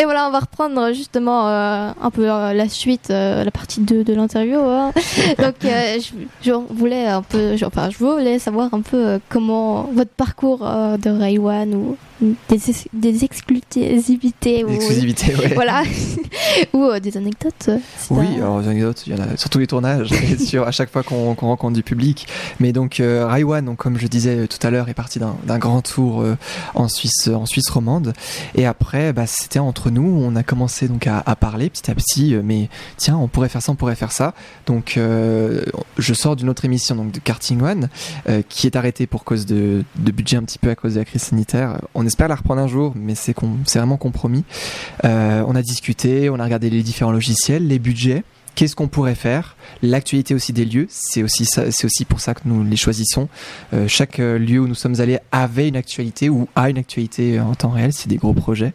Et voilà, on va reprendre justement euh, un peu euh, la suite, euh, la partie 2 de l'interview. hein. Donc, je, je voulais un peu, je- enfin, je voulais savoir un peu comment votre parcours de Raywan ou des, ex- des exclusivités ou ouais. voilà ou euh, des anecdotes. euh, Oui, alors les anecdotes, il y en a sur tous les tournages, et sur à chaque fois qu'on rencontre du public. Mais donc euh, Raiwan, donc comme je disais tout à l'heure, est parti d'un grand tour euh, en Suisse, en Suisse romande. Et après, bah, c'était entre nous, on a commencé donc à, à parler petit à petit. euh, mais tiens, on pourrait faire ça, on pourrait faire ça. Donc euh, je sors d'une autre émission donc de Karting One, euh, qui est arrêtée pour cause de, de budget un petit peu à cause de la crise sanitaire. On espère la reprendre un jour, mais c'est vraiment compromis. Euh, on a discuté, on a regardé les différents logiciels, les budgets. Qu'est-ce qu'on pourrait faire? L'actualité aussi des lieux, c'est aussi pour ça que nous les choisissons. Euh, chaque euh, lieu où nous sommes allés avait une actualité ou a une actualité en temps réel. C'est des gros projets.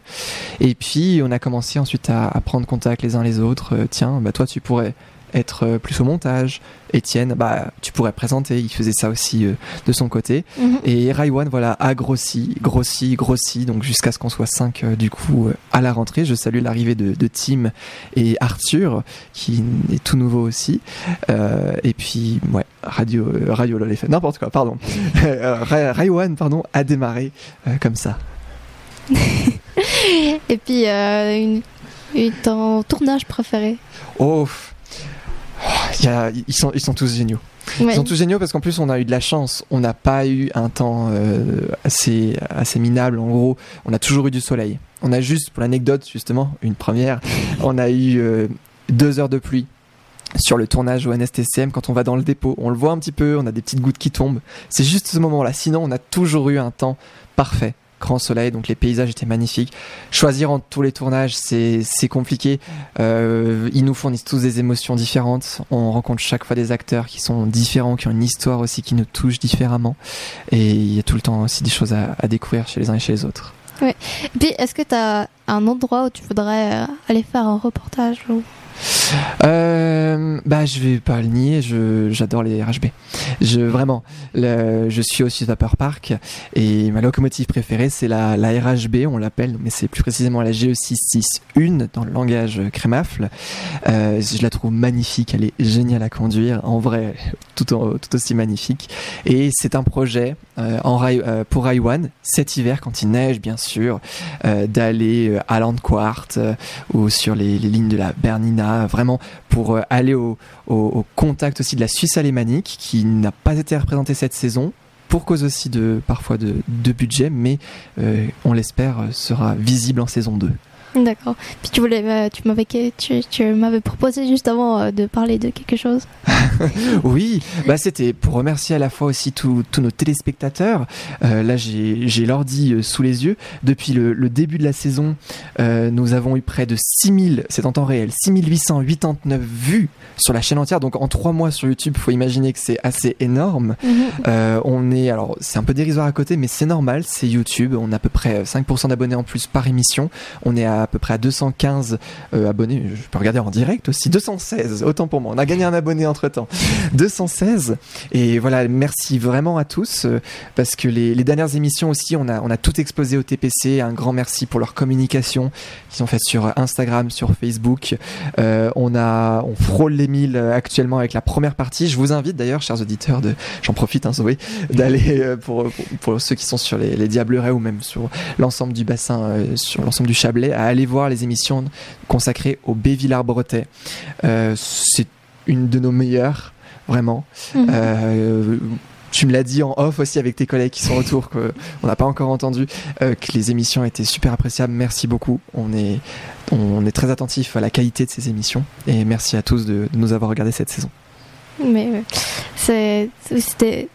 Et puis on a commencé ensuite à, prendre contact les uns les autres. Tiens, bah toi tu pourrais être euh, plus au montage. Étienne, bah tu pourrais présenter. Il faisait ça aussi euh, de son côté. Mhm. Et Raiwan, voilà, a grossi, grossi, grossi, donc jusqu'à ce qu'on soit 5 du coup euh, à la rentrée. Je salue l'arrivée de, de Tim et Arthur, qui est tout nouveau aussi. Euh, et puis, ouais, Radio, euh, Radio LOL fait n'importe quoi, pardon. Euh, Ra- Raiwan, pardon, a démarré euh, comme ça. Et puis euh, une, une ton tournage préféré. Oh, y a- ils, sont, ils sont tous géniaux. Ouais. Ils sont tous géniaux parce qu'en plus on a eu de la chance. On n'a pas eu un temps euh, assez, assez minable. En gros, on a toujours eu du soleil. On a juste, pour l'anecdote justement, une première, on a eu euh, deux heures de pluie sur le tournage au NSTCM quand on va dans le dépôt. On le voit un petit peu, on a des petites gouttes qui tombent. C'est juste ce moment-là. Sinon, on a toujours eu un temps parfait. Grand soleil, donc les paysages étaient magnifiques. Choisir entre tous les tournages, c'est compliqué. Euh, ils nous fournissent tous des émotions différentes. On rencontre chaque fois des acteurs qui sont différents, qui ont une histoire aussi qui nous touche différemment. Et il y a tout le temps aussi des choses à, découvrir chez les uns et chez les autres. Et puis est-ce que tu as un endroit où tu voudrais euh, aller faire un reportage. Euh, bah, je vais pas le nier, j'adore les RHB. Je, vraiment, je suis aussi Vapeur Park et ma locomotive préférée, c'est la, la RHB, on l'appelle, mais c'est plus précisément la GE661 dans le langage crémafle. Euh, je la trouve magnifique, elle est géniale à conduire, en vrai, tout, tout aussi magnifique. Et c'est un projet euh, rail, euh, pour Raiwan, cet hiver, quand il neige, bien sûr, d'aller à Landquart ou sur les, les lignes de la Bernina, vraiment pour euh, aller au, contact aussi de la Suisse alémanique qui n'a pas été représentée cette saison pour cause aussi de parfois de, de budget, mais euh, on l'espère euh, sera visible en saison 2. D'accord. Puis tu voulais, euh, tu m'avais, tu, tu m'avais proposé juste avant euh, de parler de quelque chose. Oui, bah c'était pour remercier à la fois aussi tous nos téléspectateurs. Euh, là, j'ai j'ai l'ordi sous les yeux. Depuis le, le début de la saison, euh, nous avons eu près de 6000, c'est en temps réel, 6889 vues sur la chaîne entière. Donc en trois mois sur YouTube, faut imaginer que c'est assez énorme. Euh, on est, alors c'est un peu dérisoire à côté, mais c'est normal, c'est YouTube. On a à peu près 5% d'abonnés en plus par émission. On est à, peu près à 215 euh, abonnés. Je peux regarder en direct aussi. 216, autant pour moi. On a gagné un abonné entre temps. 216. Et voilà, merci vraiment à tous euh, parce que les, dernières émissions aussi, on a, on a tout explosé au TPC. Un grand merci pour leur communication qu'ils ont faite sur Instagram, sur Facebook. Euh, on a, on frôle les 1000 euh, actuellement avec la première partie. Je vous invite d'ailleurs, chers auditeurs, de, j'en profite, hein, Zoé, d'aller pour, pour, ceux qui sont sur les, les Diablerets ou même sur l'ensemble du bassin, sur l'ensemble du Chablais, à aller voir les émissions consacrées au Bévillard-Bretais. Euh, c'est une de nos meilleures, vraiment. Mhm. Euh, tu me l'as dit en off aussi avec tes collègues qui sont autour, qu'on n'a pas encore entendu, euh, que les émissions étaient super appréciables. Merci beaucoup. On est, on est très attentif à la qualité de ces émissions. Et merci à tous de, de nous avoir regardé cette saison. Mais c'était,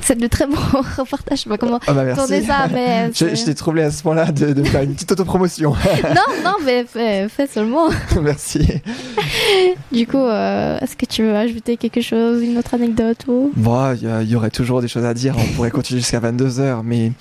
c'est de très bons reportages. Je sais pas comment Ah bah tourner ça, mais Je, c'est- je t'ai troublé à ce point-là de, de faire une petite autopromotion. non, non, mais fais, fais seulement. merci. Du coup, euh, est-ce que tu veux ajouter quelque chose, une autre anecdote ou? Bon, il y, a- il y aurait toujours des choses à dire. On pourrait continuer jusqu'à 22h. Mais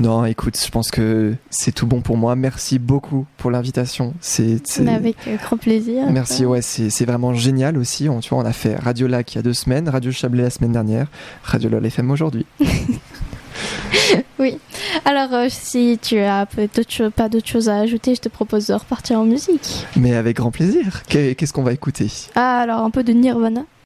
non, écoute, je pense que c'est tout bon pour moi. Merci beaucoup pour l'invitation. C'est, avec euh, grand plaisir. Merci, ouais, c'est c'est vraiment génial aussi. On, tu vois, on a fait Radio Lac il y a deux semaines, Radio Chablais la semaine dernière, Radio LOL FM aujourd'hui. oui. Alors, euh, si tu as pas d'autres choses à ajouter, je te propose de repartir en musique. Mais avec grand plaisir. Qu'est-ce qu'on va écouter? Ah, alors un peu de Nirvana.